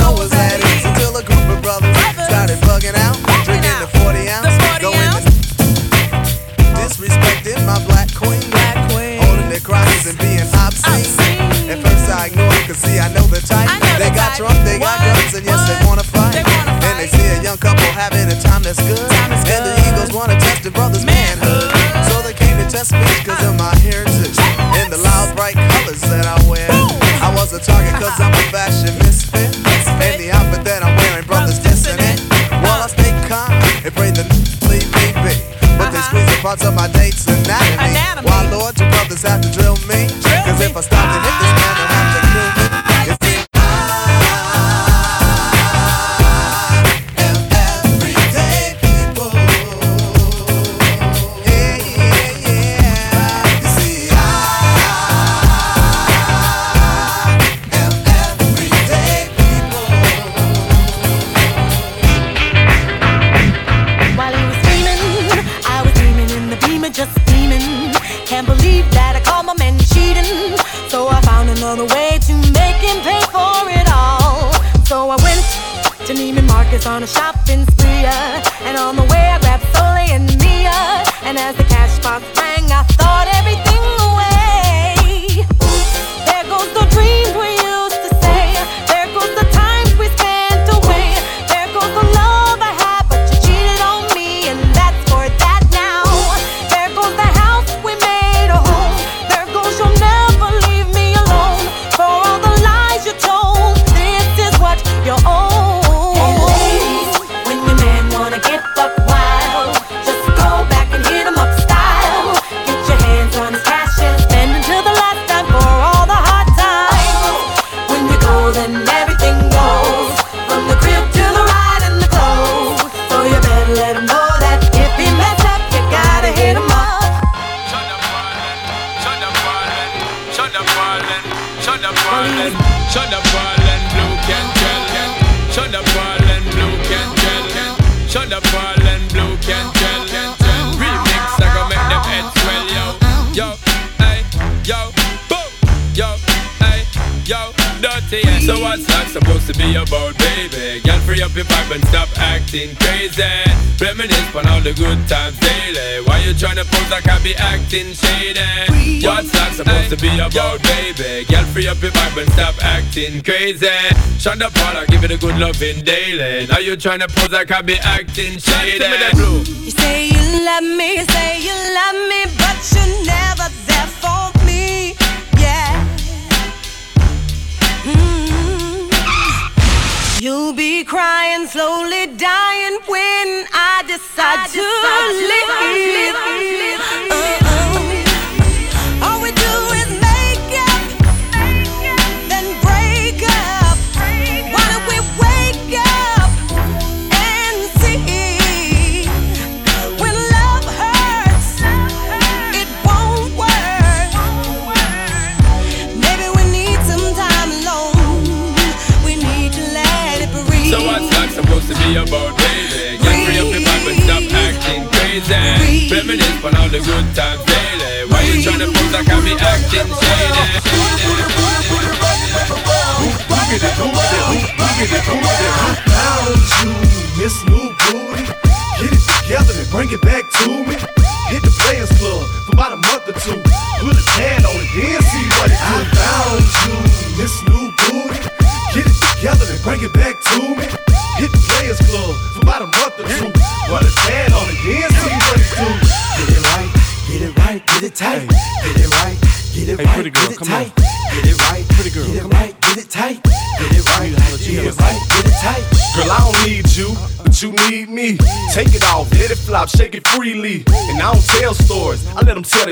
was until a group of brothers. Started bugging out, the 40 ounce, disrespecting my black queen, holding their crosses and being obscene. At first I see I know the type. They got drunk, they got guns, and yes they wanna fight. And they see a young couple having a time that's good, and the Eagles wanna test the brothers' manhood, so they came to test me. acting shady. What's that supposed to be about, baby? Girl, free up your vibe and stop acting crazy. Shut Paula, give it a good loving daily. Now you trying to pose like I be acting shady. Give me that blue. You say you love me, you say you love me, but you're never there for me. Yeah. Mm. You'll be crying, slowly dying when I decide, I decide to, to leave. leave.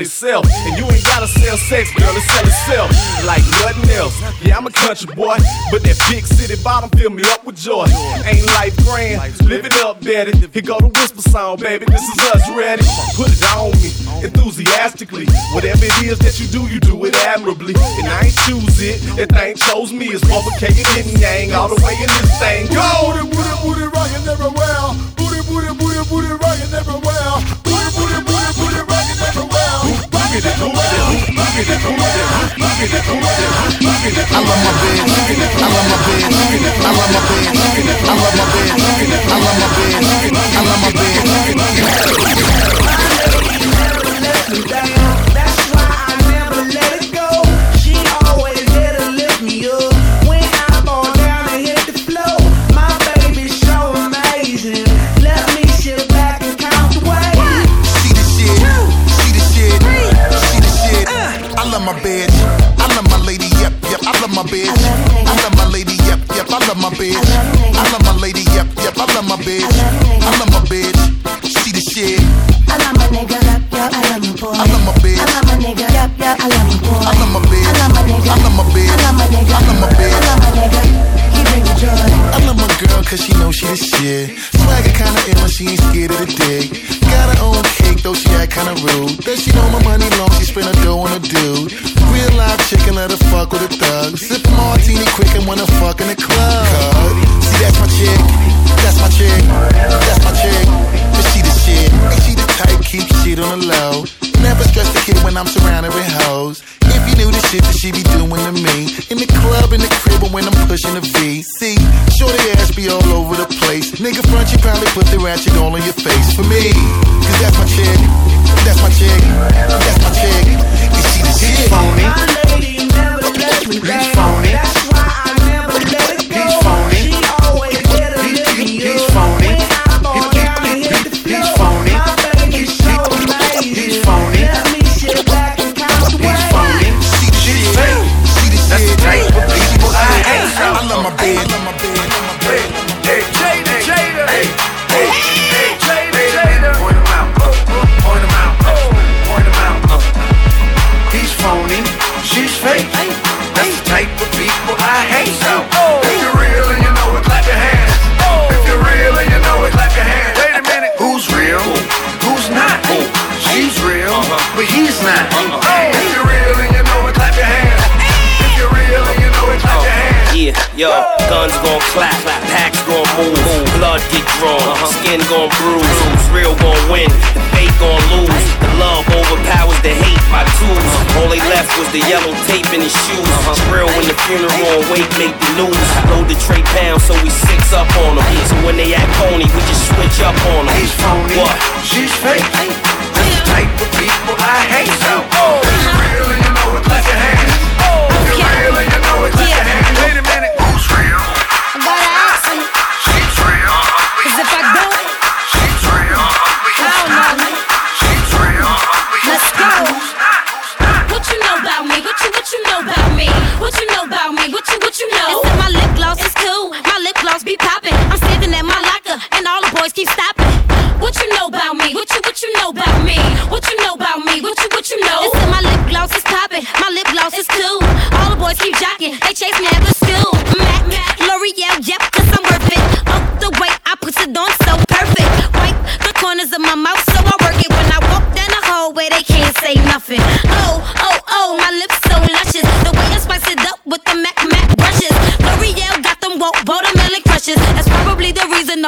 itself. And you ain't gotta sell sex, girl, it sell itself like nothing else. Yeah, I'm a country boy, but that big city bottom fill me up with joy. Ain't life grand, live it up, daddy. Here go the whisper song, baby. This is us ready. Put it on me, enthusiastically. Whatever it is that you do, you do it admirably. And I ain't choose it, that thing chose me. It's provocating and yang all the way in this thing. Go!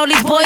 all these boys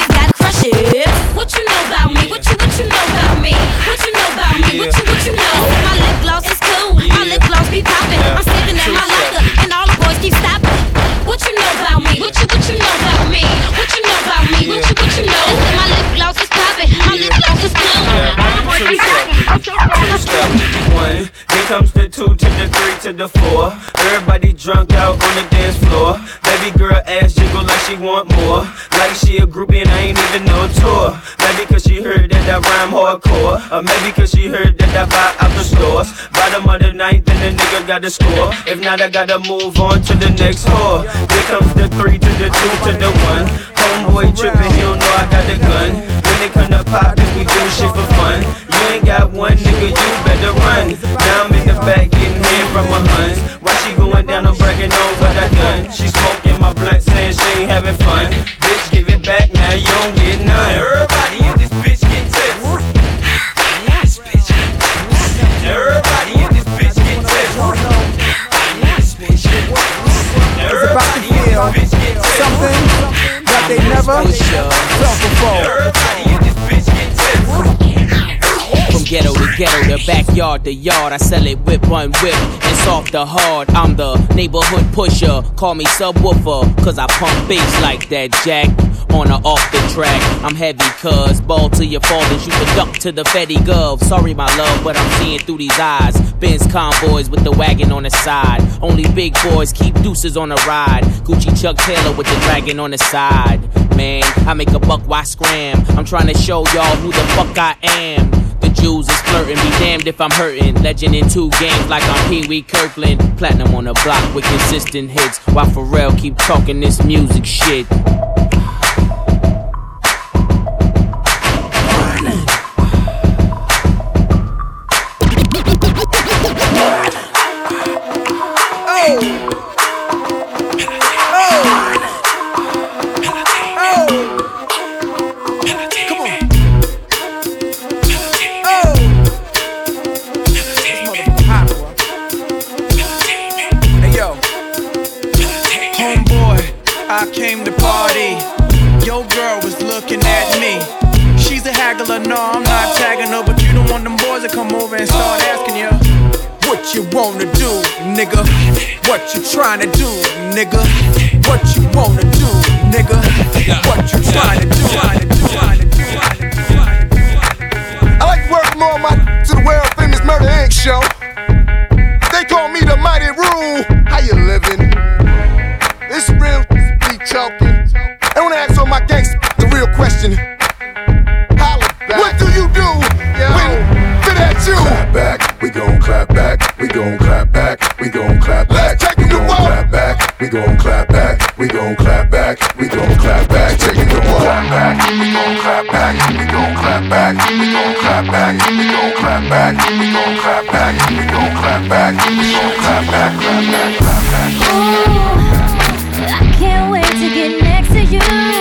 Or maybe cause she heard that I buy out the stores. Bottom of the ninth, then the nigga got to score. If not, I gotta move on to the next whore. Here comes the three to the two to the one. Homeboy trippin', he don't know I got the gun. When they come to pop, we do shit for fun. You ain't got one nigga, you better run. Now I'm in the back getting head from my huns. Why she going down, I'm bragging what I done. She smoking my blunt, saying she ain't having fun. Bitch, give it back now, you don't get none. Everybody ghetto to the backyard the yard, I sell it whip one whip It's soft to hard. I'm the neighborhood pusher, call me subwoofer, cause I pump bass like that jack. On or off the track, I'm heavy cuz ball to your fall you can the duck to the Fetty Gov. Sorry, my love, but I'm seeing through these eyes. Benz convoys with the wagon on the side. Only big boys keep deuces on the ride. Gucci Chuck Taylor with the dragon on the side. Man, I make a buck, why scram? I'm trying to show y'all who the fuck I am. Jews is flirting, be damned if I'm hurting. Legend in two games like I'm Pee Wee Kirkland. Platinum on the block with consistent hits. While Pharrell keep talking this music shit. Wanna do, nigga. What you trying to do, nigga. What you wanna do, nigga. What you trying to do. I like to welcome all my to the world famous Murder Inc. show. They call me the Mighty Rule. How you living? It's real, be talking. I wanna ask all my gangsters the real question. Gon' clap back, we gon' clap back, we gon' clap back, we gon' clap back, we gon' clap back, we gon' clap back, taking the wall. Clap back, we gon' clap back, we gon' clap back, we gon' clap back, we gon' clap back, we gon' clap back, we gon' clap back, we gon' clap back, clap back, clap back. Ooh, I can't wait to get next to you.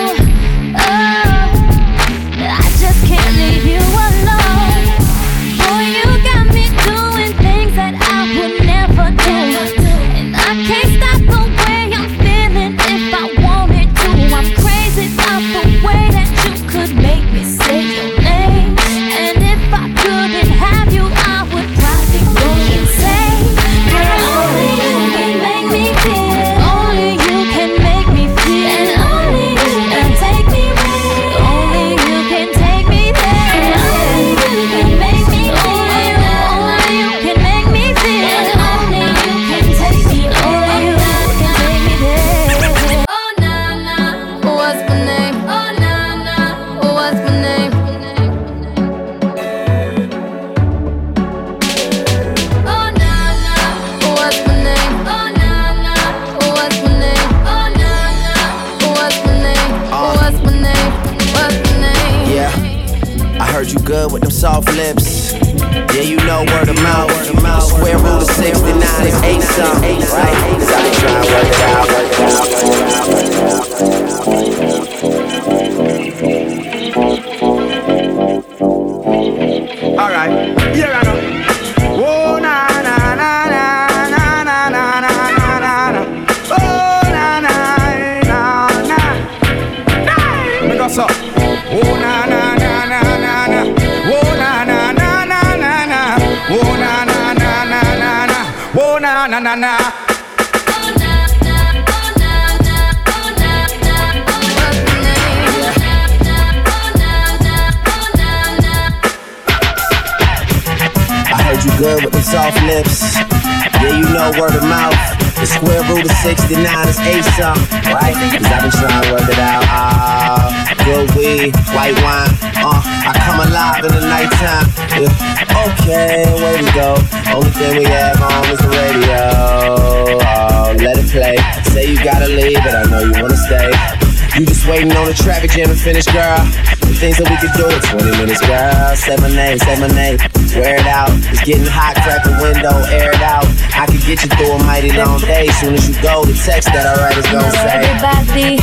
lemonade, lemonade. Wear it out. It's getting hot, crack the window, air it out. I can get you through a mighty long day. Soon as you go, the text that I write is gonna say. Everybody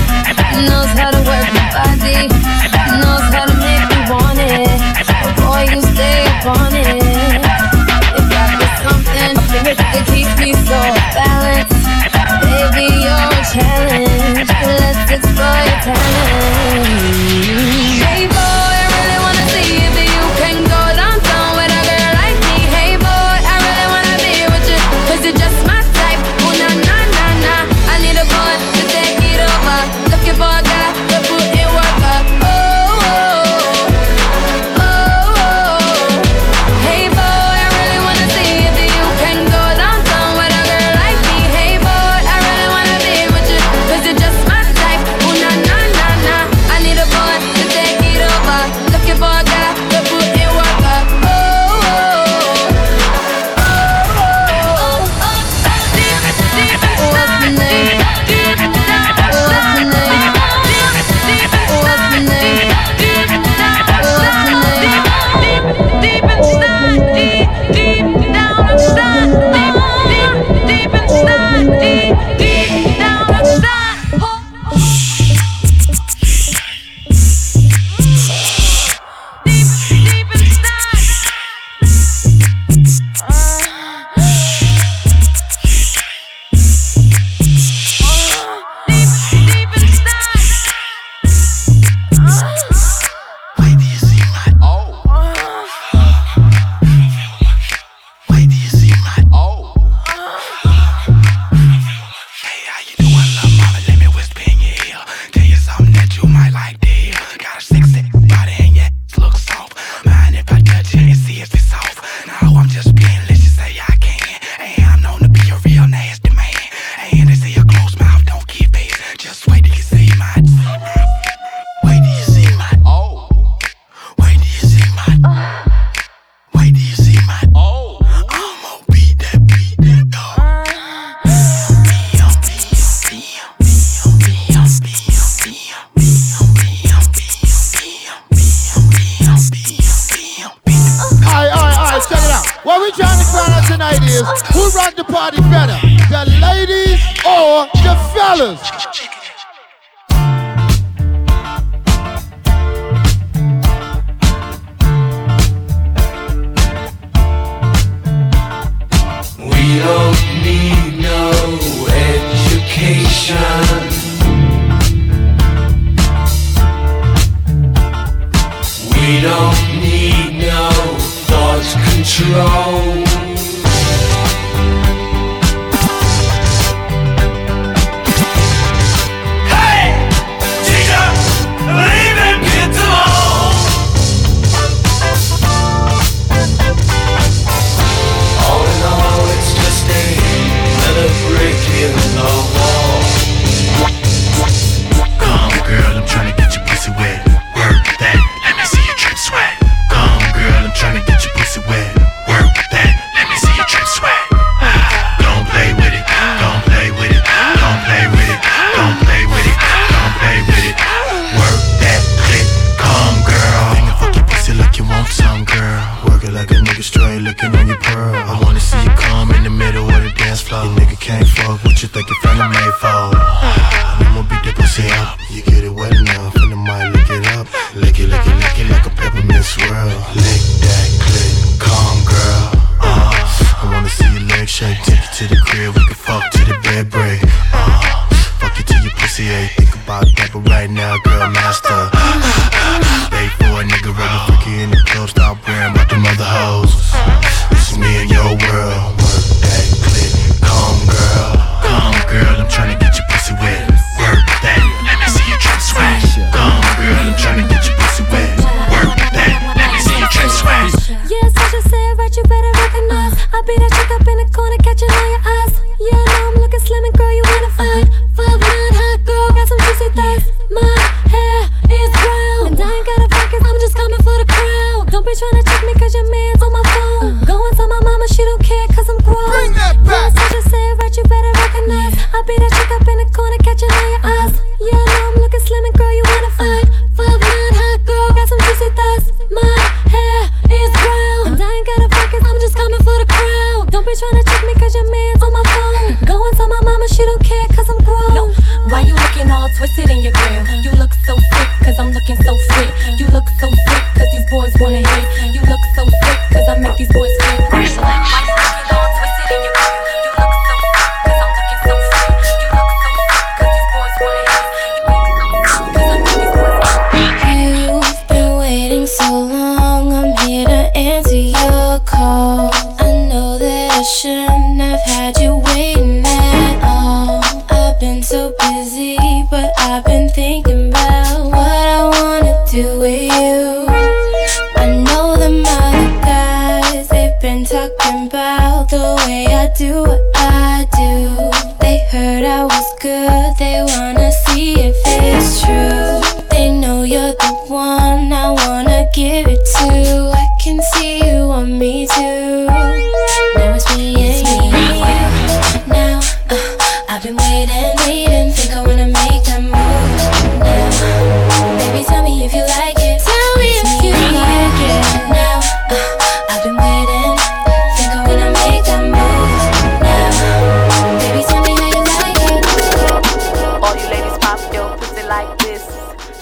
knows how to work my body, knows how to make me want it. Oh boy, you stay upon it. If I get something that keeps me so balanced, baby, you're a challenge. Let's explore your talent. Baby,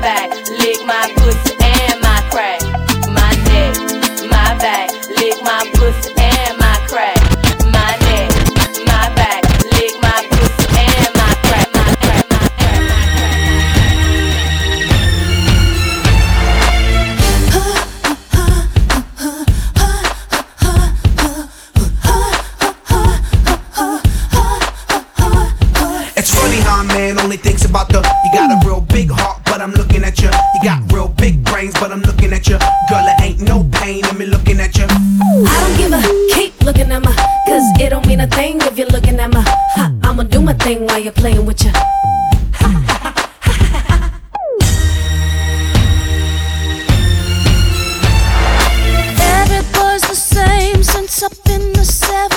back, lick my pussy and my crack. My neck, my back, lick my pussy and my crack. My neck, my back, lick my pussy and my crack. My crack, my crack, my crack. It's funny how a man only thinks about the. You got a real big heart but I'm looking at you. You got real big brains, but I'm looking at you. Girl, it ain't no pain in me looking at you. I don't give a keep looking at my, cause it don't mean a thing if you're looking at my. Ha, I'ma do my thing while you're playing with you. Every boy's the same since the seven.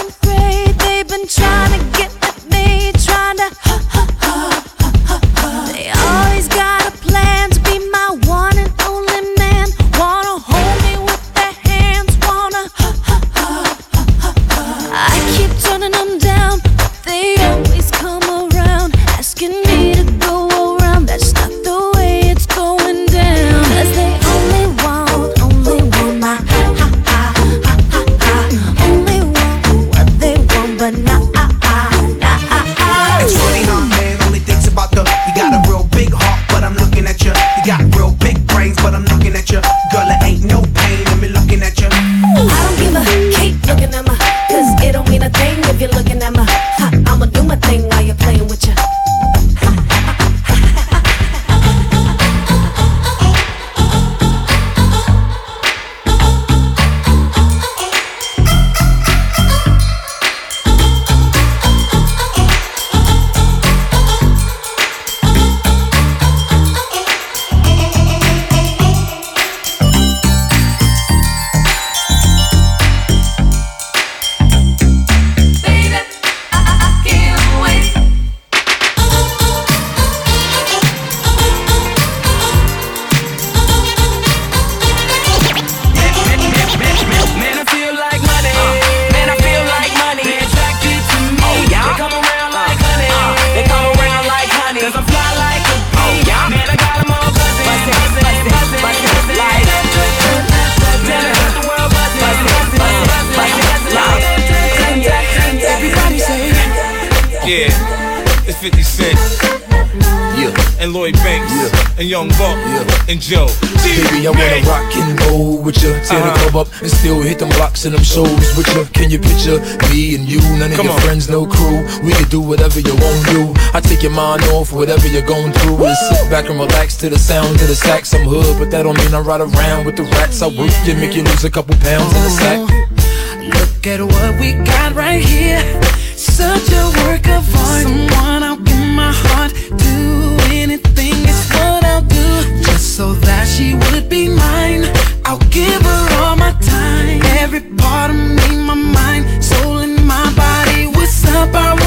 Yeah, it's 50 Cent. Yeah. And Lloyd Banks. Yeah. And Young Buck. Yeah. And Joe. Baby, I wanna rock and roll with ya. Tear uh-huh. the club up and still hit them blocks and them shows with ya. Can you picture me and you? None of Come your on. friends, no crew. We can do whatever you want to. I take your mind off whatever you're going through. Woo! And sit back and relax to the sound of the sax. I'm hood, but that don't mean I ride around with the rats. I work you, make you lose a couple pounds in the sack. Look at what we got right here such a work of art. Someone I want my heart. Do anything is what I'll do. Just so that she would be mine. I'll give her all my time. Every part of me, my mind, soul, and my body. What's up? I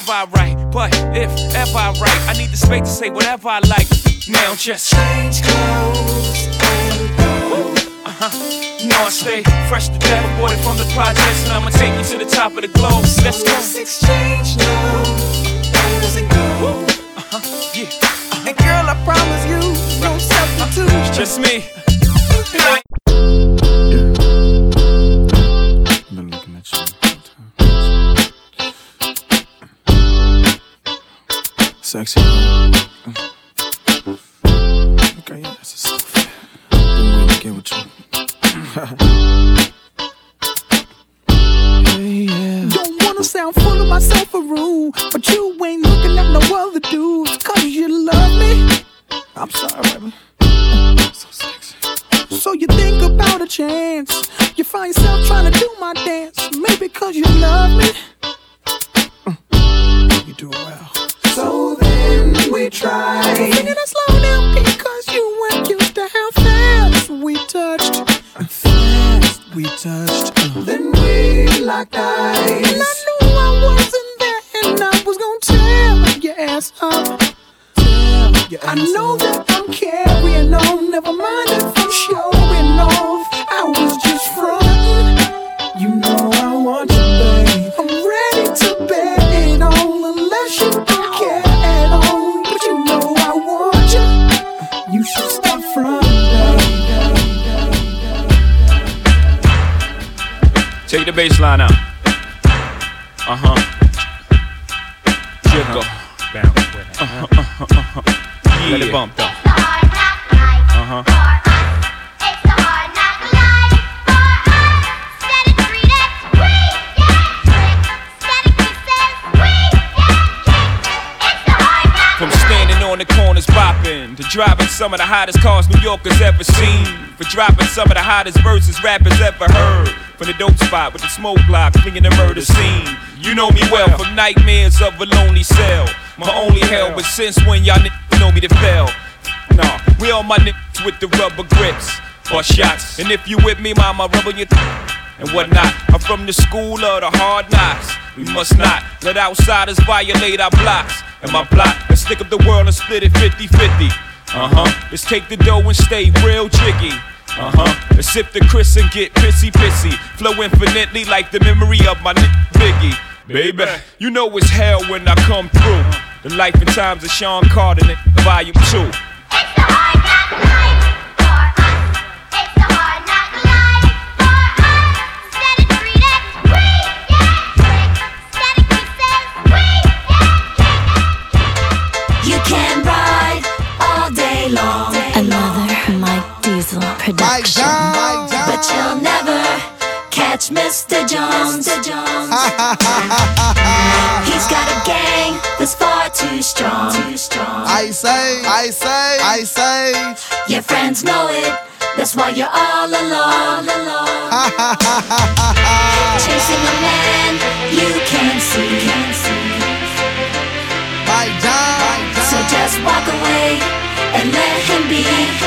whenever I write. But if ever I write, I need the space to say whatever I like. Now just change clothes and go. Uh-huh. You I stay fresh to death, aborted from the projects, and I'ma take you to the top of the globe. So let's go. Let's exchange clothes and go. Uh-huh. Yeah. Uh-huh. And girl, I promise you, no uh-huh. substitute. Just me sexy. For driving some of the hottest cars New Yorkers ever seen. For dropping some of the hottest verses rappers ever heard. From the dope spot with the smoke block, flinging the murder scene. You know me well from nightmares of a lonely cell. My only hell, but since when y'all n**** know me to fail? Nah, we all my niggas with the rubber grips or shots. And if you with me, mama, rubber your th- and whatnot. I'm from the school of the hard knocks. We must not let outsiders violate our blocks. And my block, let's stick up the world and split it 50 50. Uh huh. Let's take the dough and stay real jiggy. Uh huh. Let's sip the Chris and get pissy pissy. Flow infinitely like the memory of my nigga Biggie. Baby, you know it's hell when I come through. The life and times of Sean Carter, volume 2. Production. But you'll never catch Mr. Jones. He's got a gang that's far too strong. I say, I say, I say. Your friends know it. That's why you're all alone. Chasing a man you can't see. My John. So just walk away and let him be.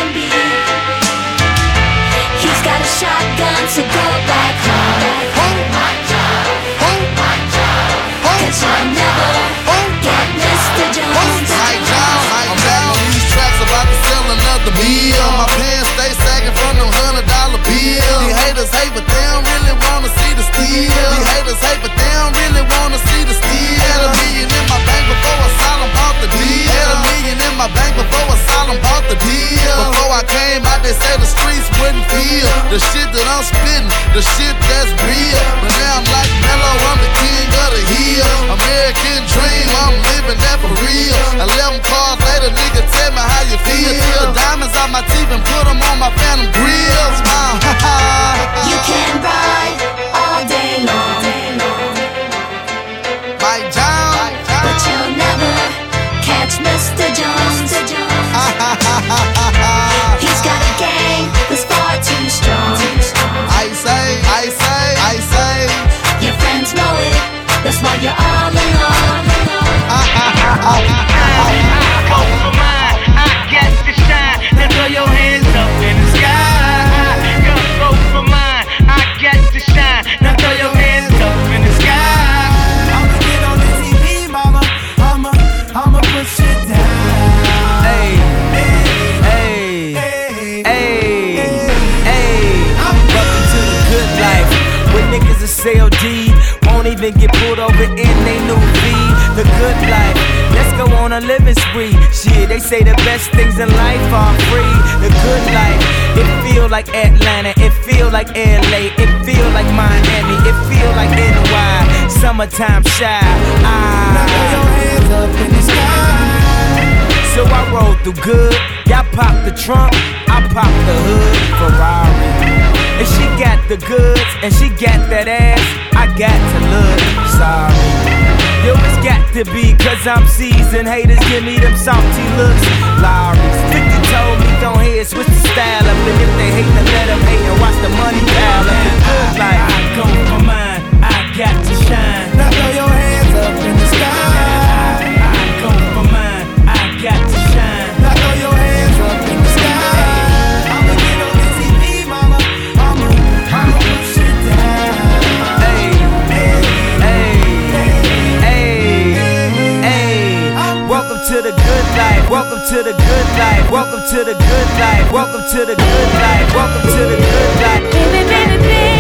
The deal. Before I came out, they said the streets wouldn't feel the shit that I'm spitting, the shit that's real. But now I'm like Mellow, I'm the king of the hill. American dream, I'm living that for real. 11 cars later, nigga, tell me how you feel. The diamonds on my teeth and put them on my phantom grills. Uh, You can ride all day long. But you'll never catch Mr. Jones. He's That's why you're all alone. I CLD, won't even get pulled over in they new V. The good life. Let's go on a living spree. Shit, they say the best things in life are free. The good life. It feel like Atlanta. It feel like LA. It feel like Miami. It feel like NY. Summertime shy. Ah. Now throw your hands up in the sky. So I roll through good. Y'all pop the trunk. I pop the hood. Ferrari. And she got the goods, and she got that ass. I got to look sorry. Yo, it's got to be, cause I'm seasoned. Haters give me them salty looks. Lowry's 50 told me, don't hear, switch the style up. And if they hate, then let them hate and watch the money pile up. Good life. I go for mine, I got to shine. Now throw your hands up in the sky. To the good life. Welcome to the good life. Welcome to the good life. Welcome to the good life. Welcome to the good life. Baby, baby, baby.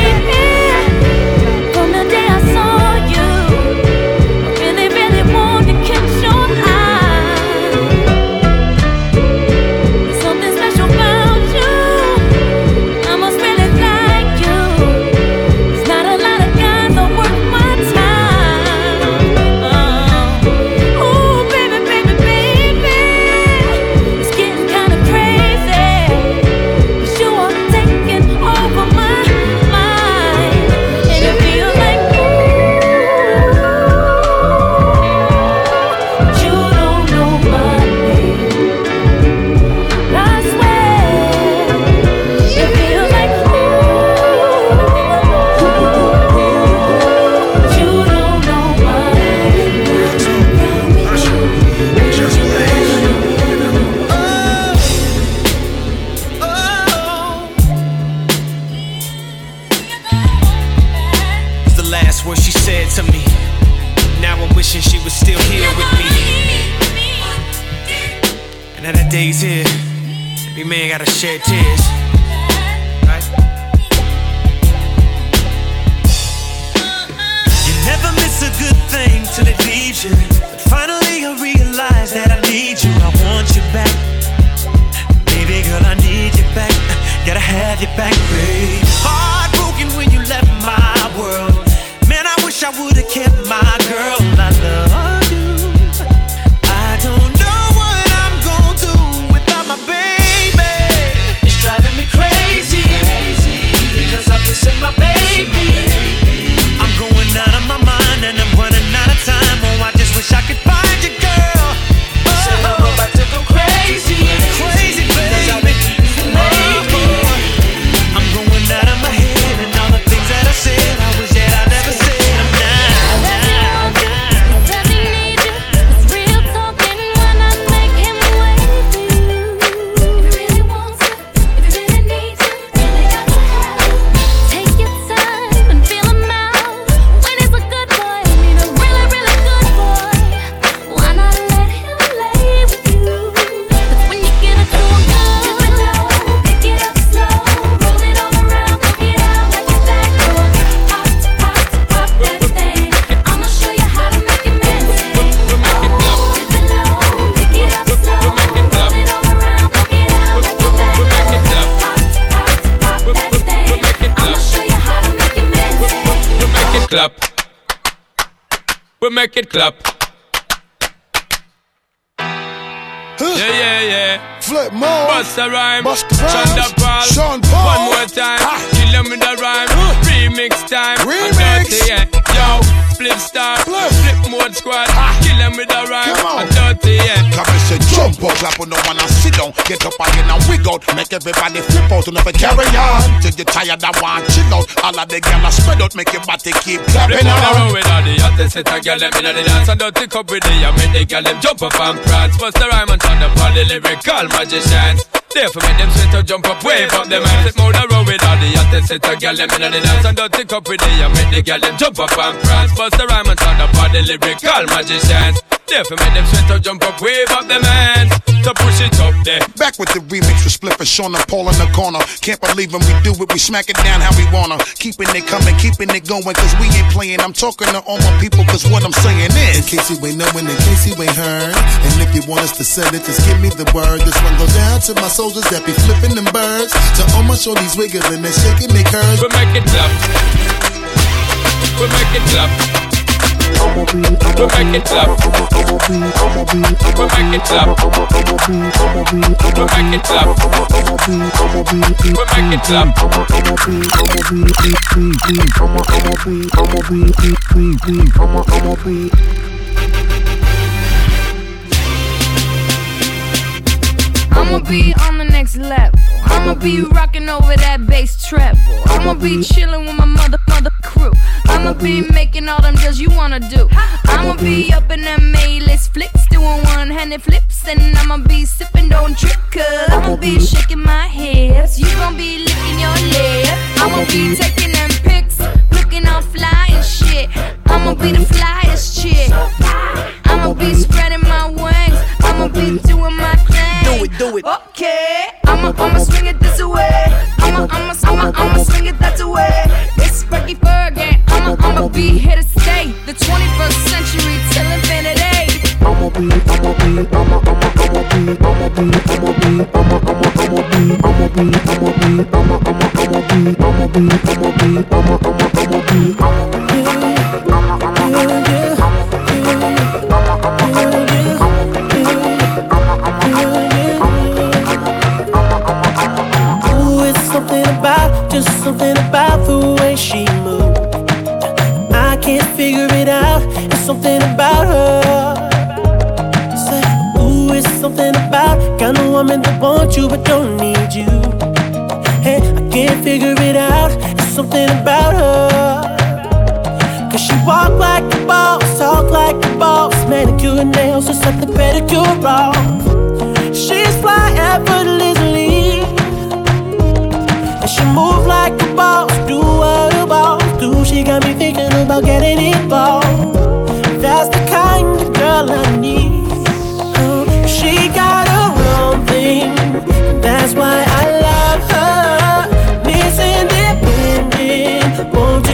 Out and never carry on. Till you tired and want chill out. All of the gyal spread out, make your body keep clapping on the with all the hottest set of gyal them inna the dance and dirty cup with the and make the gyal them jump up and prance. Bust the rhyme and turn up all the lyrical magicians. Therefore make them sweat to jump up, wave up them hands. Flip on the road with all the hottest set of gyal them inna the dance and dirty cup with the and make the gyal them jump up and prance. Bust the rhyme and turn up all the lyrical magicians. Therefore make them sweat to jump up, wave up them hands. To push it up there. Back with the remix with Spliff and Sean and Paul in the corner. Can't believe when we do it, we smack it down how we wanna. Keeping it coming, keeping it going, cause we ain't playing. I'm talking to all my people, cause what I'm saying is. In case you ain't knowing, in case you ain't heard. And if you want us to send it, just give me the word. This one goes down to my soldiers that be flipping them birds. To all my shorties wiggling and shaking their curves. We make it clap. We make it clap. I'ma be the next level. I'ma be rocking over that bass treble. I'ma be chilling with my mother, mother crew. I'ma be making all them deals you wanna do. I'ma be up in them A-list flicks, doing one-handed flips, and I'ma be sipping, don't I'ma be shaking my hips. You gon' be licking your lips. I'ma be taking them pics, looking all fly and shit. I'ma be the flyest chick. I'ma be spreading my wings. I'ma be doing my. Do it, do it. Okay. I'ma, I'ma swing it this way. I'ma, I'ma, I'ma, I'ma swing it that way. It's Frankie Fergie. I'ma, I'ma be here to stay. The 21st century till infinity. I'ma be, I'ma be, I'ma, I'ma, I'ma be, I'ma be, I'ma be, I'ma, I'ma, I'ma be, I'ma be, I'ma be, I'ma, I'ma, I'ma be, I'ma be, I'ma be, I'ma, I'ma, I'ma be. Ooh, something about her. Say, ooh, it's something about kind of woman that wants you but don't need you. Hey, I can't figure it out. It's something about her. Cause she walk like a boss, talk like a boss, manicure nails, just set the pedicure off. She's fly effortlessly. And she move like a boss, do what a boss do. She got me thinking about getting involved. 我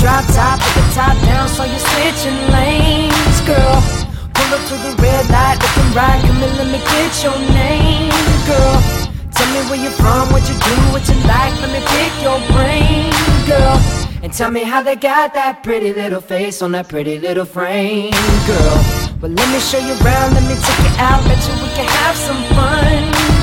drop top with the top down, so you're switching lanes, girl. Pull up to the red light, looking right, come and let me get your name, girl. Tell me where you're from, what you do, what you like, let me pick your brain, girl. And tell me how they got that pretty little face on that pretty little frame, girl. Well, let me show you around, let me take you out, bet you we can have some fun,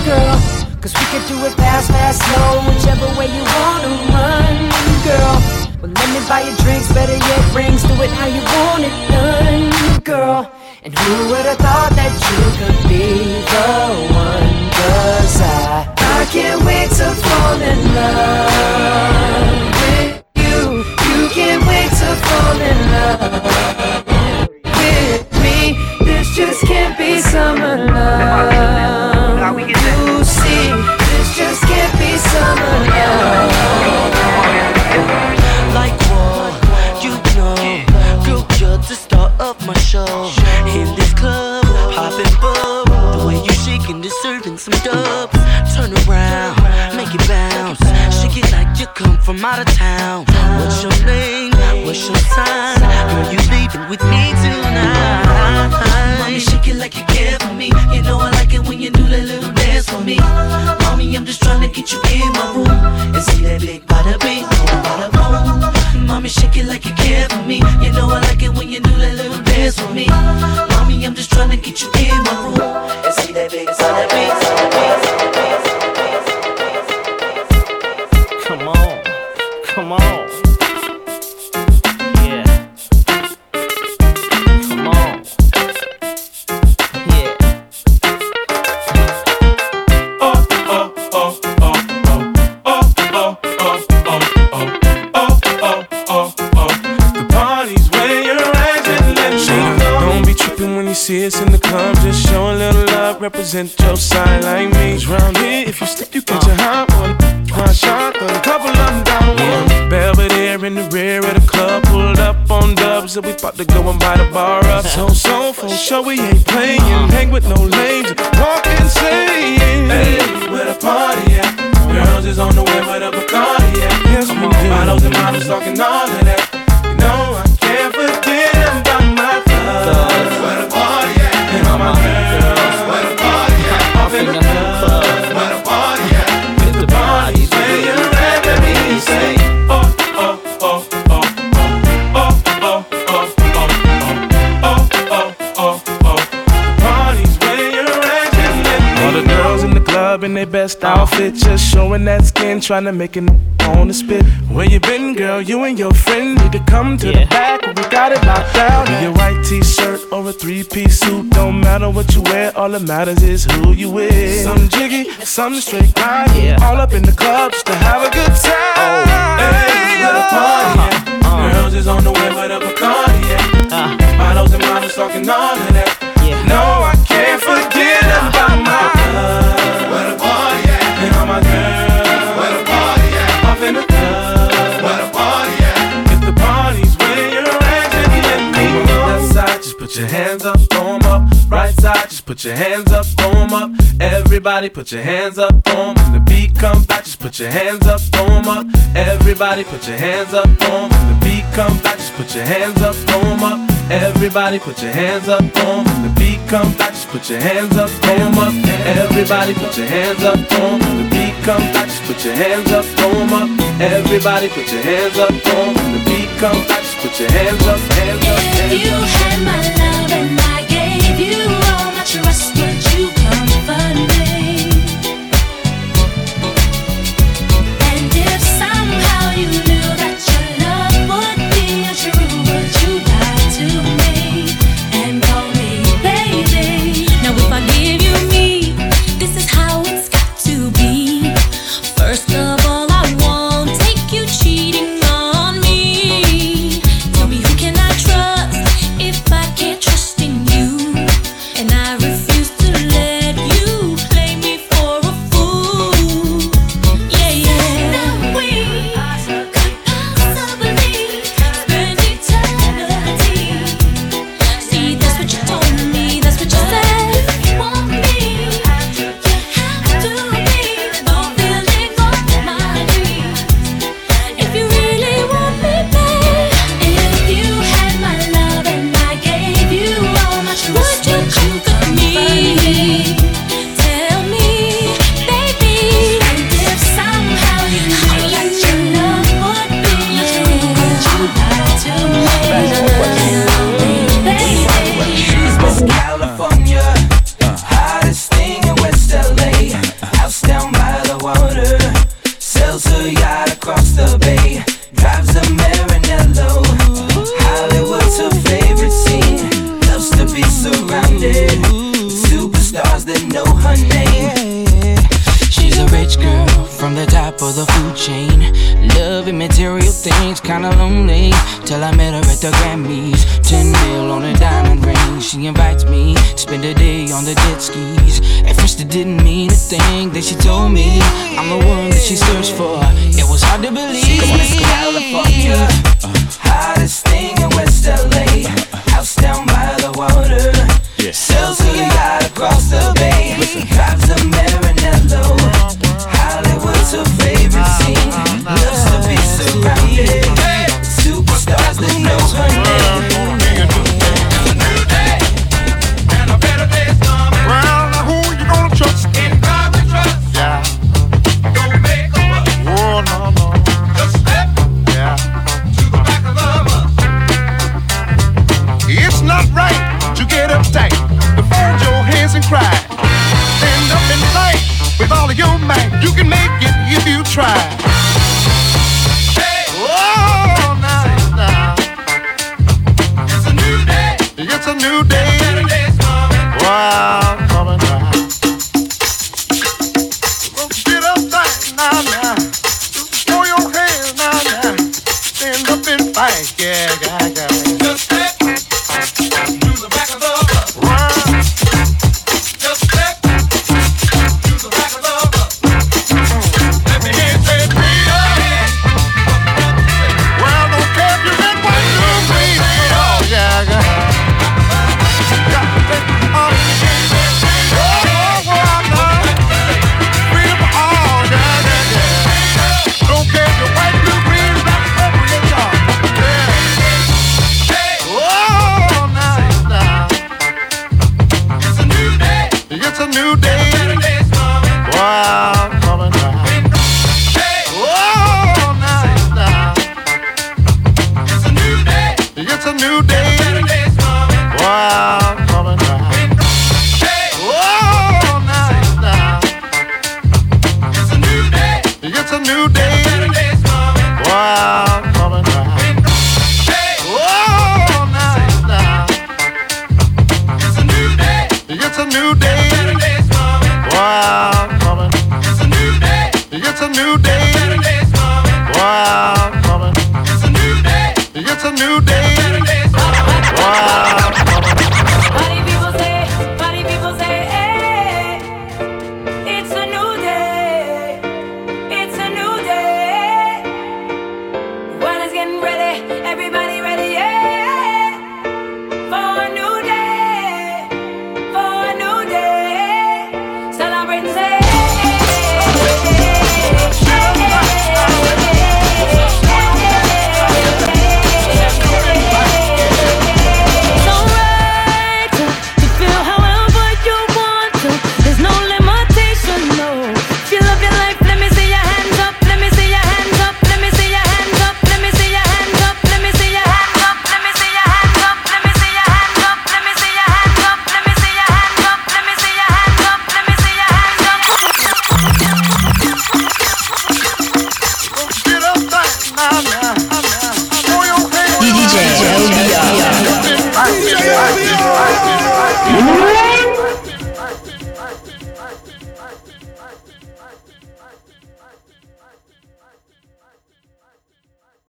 girl. Cause we can do it fast, fast, slow, whichever way you wanna run, girl. Well, let me buy you drinks, better yet rings, do it how you want it done, girl. And who would have thought that you could be the one? Cause I, I can't wait to fall in love with you. You can't wait to fall in love with me. This just can't be summer love. You see, this just can't be summer love. Of my show. In this club, popping bub. The way you shaking, deserving some dubs. Turn around, make it bounce. Shake it like you come from out of town. What's your name? What's your sign? Girl, you leaving with me tonight. Mommy, shake it like you care for me. You know I like it when you do that little dance for me. Mommy, I'm just trying to get you in my room and see that big bada bing, boom, bada boom. Mommy, shake it like you care for me. You know I like it when you do that little dance for me. Mommy, I'm just trying to get you in my room and see that big bada represent your side like me. round here, if you slip, you catch a hot one. One shot, a couple of them down one. Belvedere in the rear of the club, pulled up on dubs, and we about to go and buy the bar up. So, so, for sure, we ain't playing. Hang with no lames, walk insane. Hey, where the party at? Girls is on the way, where the Bacardi at? Yes, we do. Models and models talking all of that. Outfit, just showing that skin, trying to make it on the spit. Where you been, girl? You and your friend need to come to the back. We got it locked down. Be a white t-shirt or a three-piece suit, don't matter what you wear. All that matters is who you with. Some jiggy, some straight grind. All up in the clubs to have a good time. Oh, Hey, where the uh-huh. party at? Uh-huh. Girls is on the way, where the Bacardi at? Models and models talking all of that. No, I can't forget about my love. Put your hands up, throw 'em up. Right side, just put your hands up, throw 'em up. Everybody put your hands up, throw 'em. When the beat come back, just put your hands up, throw 'em up. Everybody put your hands up, throw 'em. When the beat come back, just put your hands up, throw 'em up. Everybody put your hands up, throw 'em. When the beat come back, just put your hands up, throw 'em up. Everybody put your hands up, throw 'em. When the beat come back, just put your hands up, throw 'em up. Everybody put your hands up, throw 'em. When the beat come back, put your hands up, hands up, hands up. You had my love and I gave you all my trust,